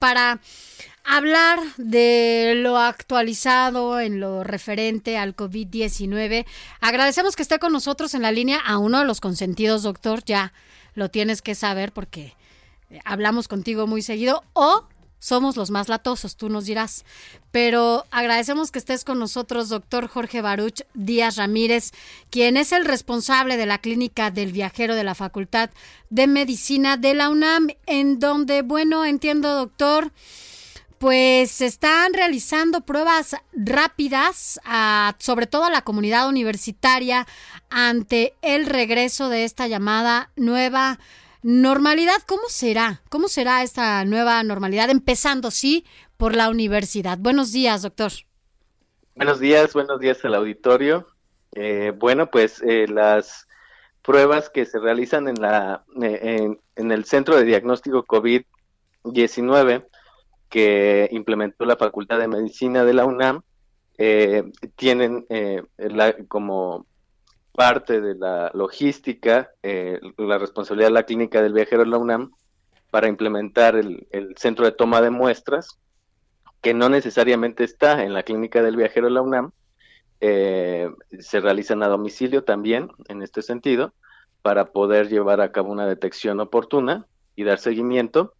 Para hablar de lo actualizado en lo referente al COVID-19, agradecemos que esté con nosotros en la línea a uno de los consentidos, doctor. Ya lo tienes que saber porque hablamos contigo muy seguido o somos los más latosos, tú nos dirás. Pero agradecemos que estés con nosotros, doctor Jorge Baruch Díaz Ramírez, quien es el responsable de la clínica del viajero de la Facultad de Medicina de la UNAM, en donde, bueno, entiendo, doctor, pues se están realizando pruebas rápidas, a, sobre todo a la comunidad universitaria, ante el regreso de esta llamada nueva Normalidad, ¿cómo será? ¿Cómo será esta nueva normalidad? Empezando, sí, por la universidad. Buenos días, doctor. Buenos días, buenos días al auditorio. Eh, bueno, pues eh, las pruebas que se realizan en, la, eh, en, el Centro de Diagnóstico COVID-19 que implementó la Facultad de Medicina de la UNAM tienen la, como parte de la logística, eh, la responsabilidad de la clínica del viajero de la UNAM para implementar el, centro de toma de muestras, que no necesariamente está en la clínica del viajero de la UNAM, eh, se realizan a domicilio también en este sentido, para poder llevar a cabo una detección oportuna y dar seguimiento.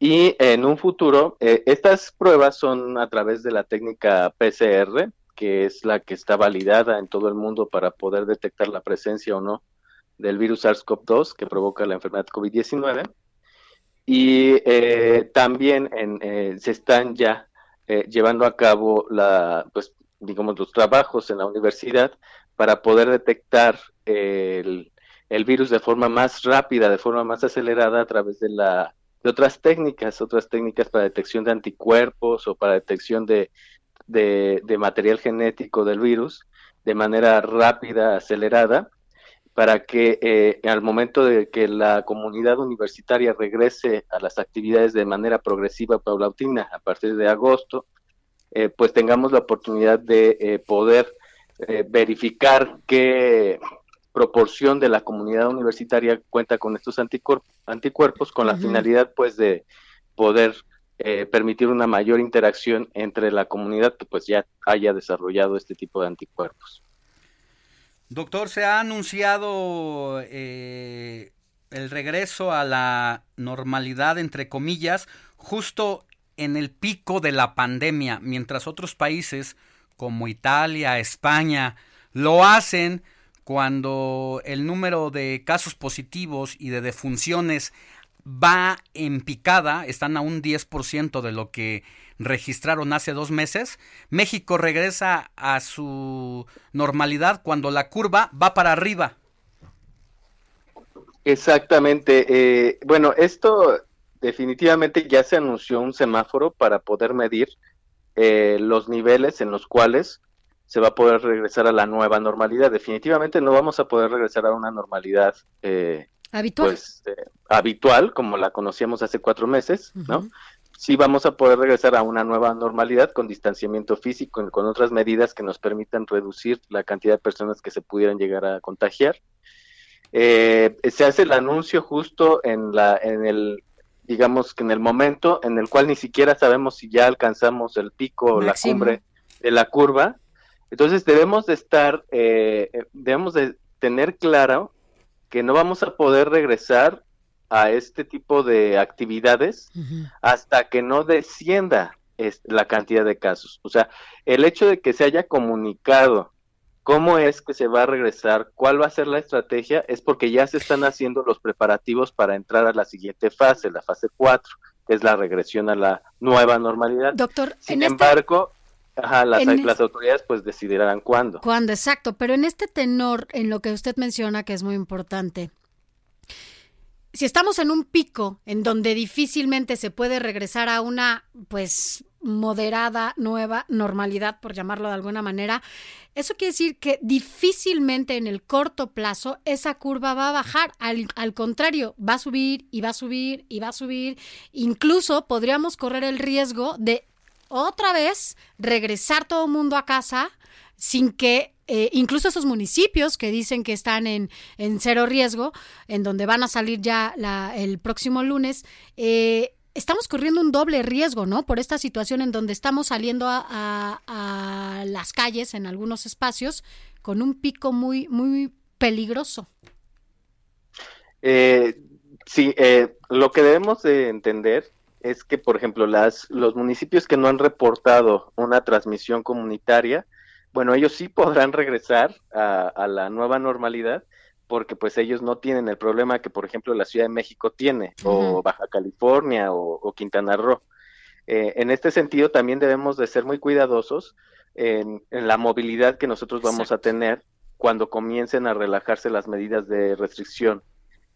Y en un futuro, eh, estas pruebas son a través de la técnica PCR, que es la que está validada en todo el mundo para poder detectar la presencia o no del virus SARS-CoV-2 que provoca la enfermedad COVID-19. Y eh, también eh, se están ya eh, llevando a cabo la, pues, digamos, los trabajos en la universidad para poder detectar el, el virus de forma más rápida, de forma más acelerada a través de la de otras técnicas, otras técnicas para detección de anticuerpos o para detección de de, material genético del virus de manera rápida, acelerada, para que eh, al momento de que la comunidad universitaria regrese a las actividades de manera progresiva, paulatina, a partir de agosto, eh, pues tengamos la oportunidad de eh, poder verificar qué proporción de la comunidad universitaria cuenta con estos anticuerpos, con la finalidad pues de poder eh, permitir una mayor interacción entre la comunidad que pues ya haya desarrollado este tipo de anticuerpos. Doctor, se ha anunciado eh, el regreso a la normalidad, entre comillas, justo en el pico de la pandemia, mientras otros países como Italia, España, lo hacen cuando el número de casos positivos y de defunciones va en picada, están a un 10% de lo que registraron hace dos meses. México regresa a su normalidad cuando la curva va para arriba. Exactamente. Eh, bueno, esto definitivamente ya se anunció un semáforo para poder medir eh, los niveles en los cuales se va a poder regresar a la nueva normalidad. Definitivamente no vamos a poder regresar a una normalidad eh, habitual. Pues, eh, habitual, como la conocíamos hace cuatro meses, ¿no? Sí vamos a poder regresar a una nueva normalidad con distanciamiento físico, con otras medidas que nos permitan reducir la cantidad de personas que se pudieran llegar a contagiar. Eh, se hace el anuncio justo en la, en el, digamos que en el momento en el cual ni siquiera sabemos si ya alcanzamos el pico o la cumbre de la curva. Entonces debemos de estar, eh, debemos de tener claro que no vamos a poder regresar a este tipo de actividades hasta que no descienda la cantidad de casos. O sea, el hecho de que se haya comunicado cómo es que se va a regresar, cuál va a ser la estrategia, es porque ya se están haciendo los preparativos para entrar a la siguiente fase, la fase 4, que es la regresión a la nueva normalidad. Doctor, sin este embargo, Ajá, las, las autoridades pues decidirán cuándo. Cuándo, exacto. Pero en este tenor, en lo que usted menciona que es muy importante, si estamos en un pico en donde difícilmente se puede regresar a una, pues, moderada, nueva normalidad, por llamarlo de alguna manera, eso quiere decir que difícilmente en el corto plazo esa curva va a bajar. Al, al, contrario, va a subir y va a subir y va a subir. Incluso podríamos correr el riesgo de otra vez regresar todo el mundo a casa sin que eh, incluso esos municipios que dicen que están en, en, cero riesgo, en donde van a salir ya la, el próximo lunes, eh, estamos corriendo un doble riesgo, ¿no? Por esta situación en donde estamos saliendo a, las calles en algunos espacios con un pico muy, muy peligroso. Eh, sí, eh, lo que debemos de entender es que, por ejemplo, las, los municipios que no han reportado una transmisión comunitaria, bueno, ellos sí podrán regresar a, a, la nueva normalidad porque pues ellos no tienen el problema que, por ejemplo, la Ciudad de México tiene, uh -huh. o Baja California, o, o Quintana Roo. Eh, en este sentido, también debemos de ser muy cuidadosos en, en la movilidad que nosotros vamos Exacto. a tener cuando comiencen a relajarse las medidas de restricción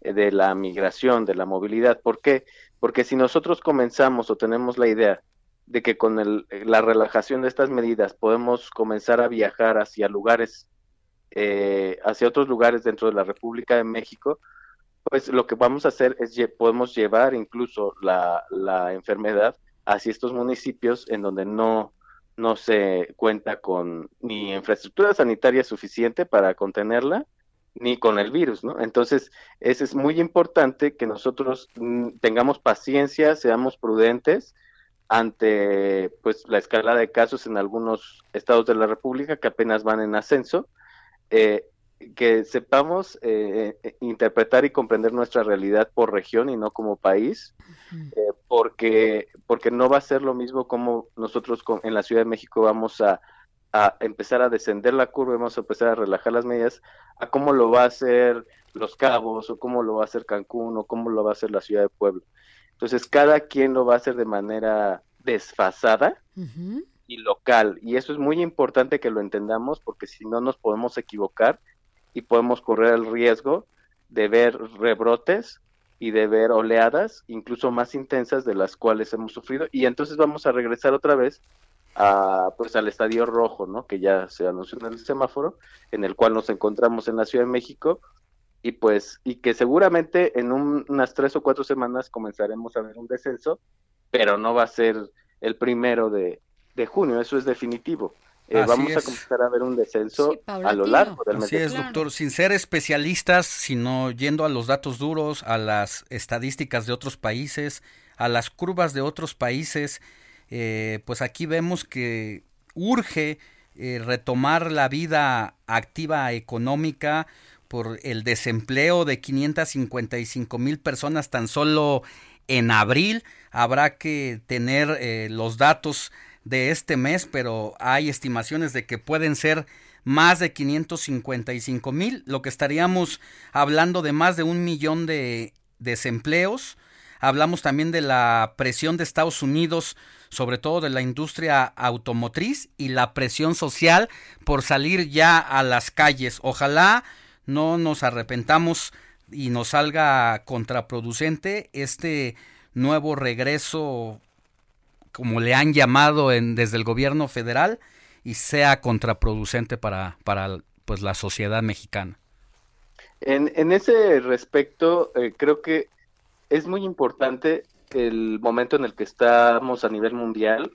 eh, de la migración, de la movilidad. ¿Por qué? Porque si nosotros comenzamos o tenemos la idea de que con el, la relajación de estas medidas podemos comenzar a viajar hacia lugares eh, hacia otros lugares dentro de la República de México, pues lo que vamos a hacer es podemos llevar incluso la, la enfermedad hacia estos municipios en donde no, no se cuenta con ni infraestructura sanitaria suficiente para contenerla, ni con el virus, ¿no? Entonces, eso es muy importante que nosotros mm, tengamos paciencia, seamos prudentes ante pues la escala de casos en algunos estados de la República que apenas van en ascenso, eh, que sepamos eh, eh, interpretar y comprender nuestra realidad por región y no como país, uh -huh. porque, porque no va a ser lo mismo como nosotros con, en la Ciudad de México vamos a, a, empezar a descender la curva, vamos a empezar a relajar las medidas, a cómo lo va a hacer Los Cabos, o cómo lo va a hacer Cancún, o cómo lo va a hacer la Ciudad de Puebla. Entonces, cada quien lo va a hacer de manera desfasada. Uh -huh y local. Y eso es muy importante que lo entendamos porque si no nos podemos equivocar y podemos correr el riesgo de ver rebrotes y de ver oleadas incluso más intensas de las cuales hemos sufrido y entonces vamos a regresar otra vez a pues al estadio rojo, ¿no? Que ya se anunció en el semáforo, en el cual nos encontramos en la Ciudad de México y pues y que seguramente en un, unas tres o cuatro semanas comenzaremos a ver un descenso, pero no va a ser el primero de, de junio, eso es definitivo. Eh, vamos es. a comenzar a ver un descenso sí, a lo largo del mes. Así es, doctor, sin ser especialistas, sino yendo a los datos duros, a las estadísticas de otros países, a las curvas de otros países, eh, pues aquí vemos que urge eh, retomar la vida activa económica por el desempleo de 555 mil personas tan solo en abril. Habrá que tener eh, los datos de este mes, pero hay estimaciones de que pueden ser más de 555 mil, lo que estaríamos hablando de más de un millón de desempleos. Hablamos también de la presión de Estados Unidos, sobre todo de la industria automotriz y la presión social por salir ya a las calles. Ojalá no nos arrepentamos y nos salga contraproducente este nuevo regreso como le han llamado en, desde el gobierno federal y sea contraproducente para, para pues, la sociedad mexicana. En, en ese respecto, eh, creo que es muy importante el momento en el que estamos a nivel mundial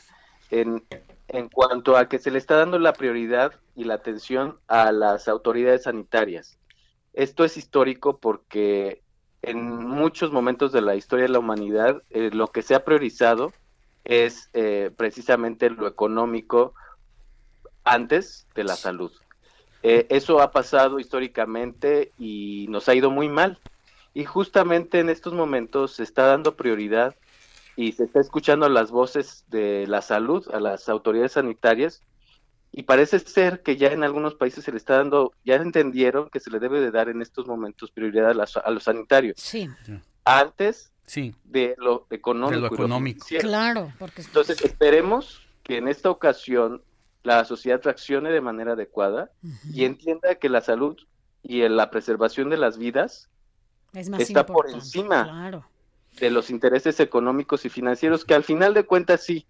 en, en cuanto a que se le está dando la prioridad y la atención a las autoridades sanitarias. Esto es histórico porque en muchos momentos de la historia de la humanidad eh, lo que se ha priorizado es eh, precisamente lo económico antes de la salud. Eh, eso ha pasado históricamente y nos ha ido muy mal. Y justamente en estos momentos se está dando prioridad y se está escuchando las voces de la salud, a las autoridades sanitarias, y parece ser que ya en algunos países se le está dando, ya entendieron que se le debe de dar en estos momentos prioridad a, los sanitarios. Sí. Antes sí. de lo económico. De lo económico. Lo claro. Porque... Entonces esperemos que en esta ocasión la sociedad reaccione de manera adecuada uh -huh. y entienda que la salud y la preservación de las vidas es más está por encima claro. de los intereses económicos y financieros que al final de cuentas sí,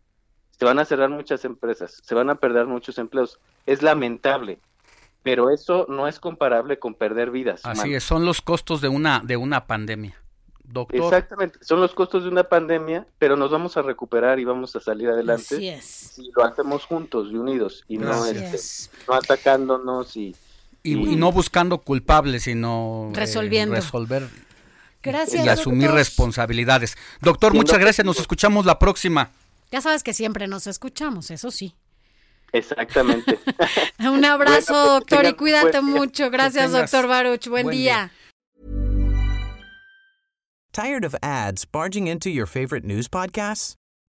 se van a cerrar muchas empresas, se van a perder muchos empleos. Es lamentable, pero eso no es comparable con perder vidas. Así es, son los costos de una, de una pandemia. Doctor. Exactamente, son los costos de una pandemia, pero nos vamos a recuperar y vamos a salir adelante Así es. si lo hacemos juntos y unidos y no, este, es. no atacándonos y, Y, y no buscando culpables, sino eh, Resolviendo. resolver Gracias. y asumir doctor. responsabilidades. Doctor, muchas gracias. Nos escuchamos la próxima. Ya sabes que siempre nos escuchamos, eso sí. exactamente. Un abrazo, Bueno, pues, doctor, y cuídate día. mucho. Gracias, doctor Baruch. Buen, buen día. Tired of ads barging into your favorite news podcasts?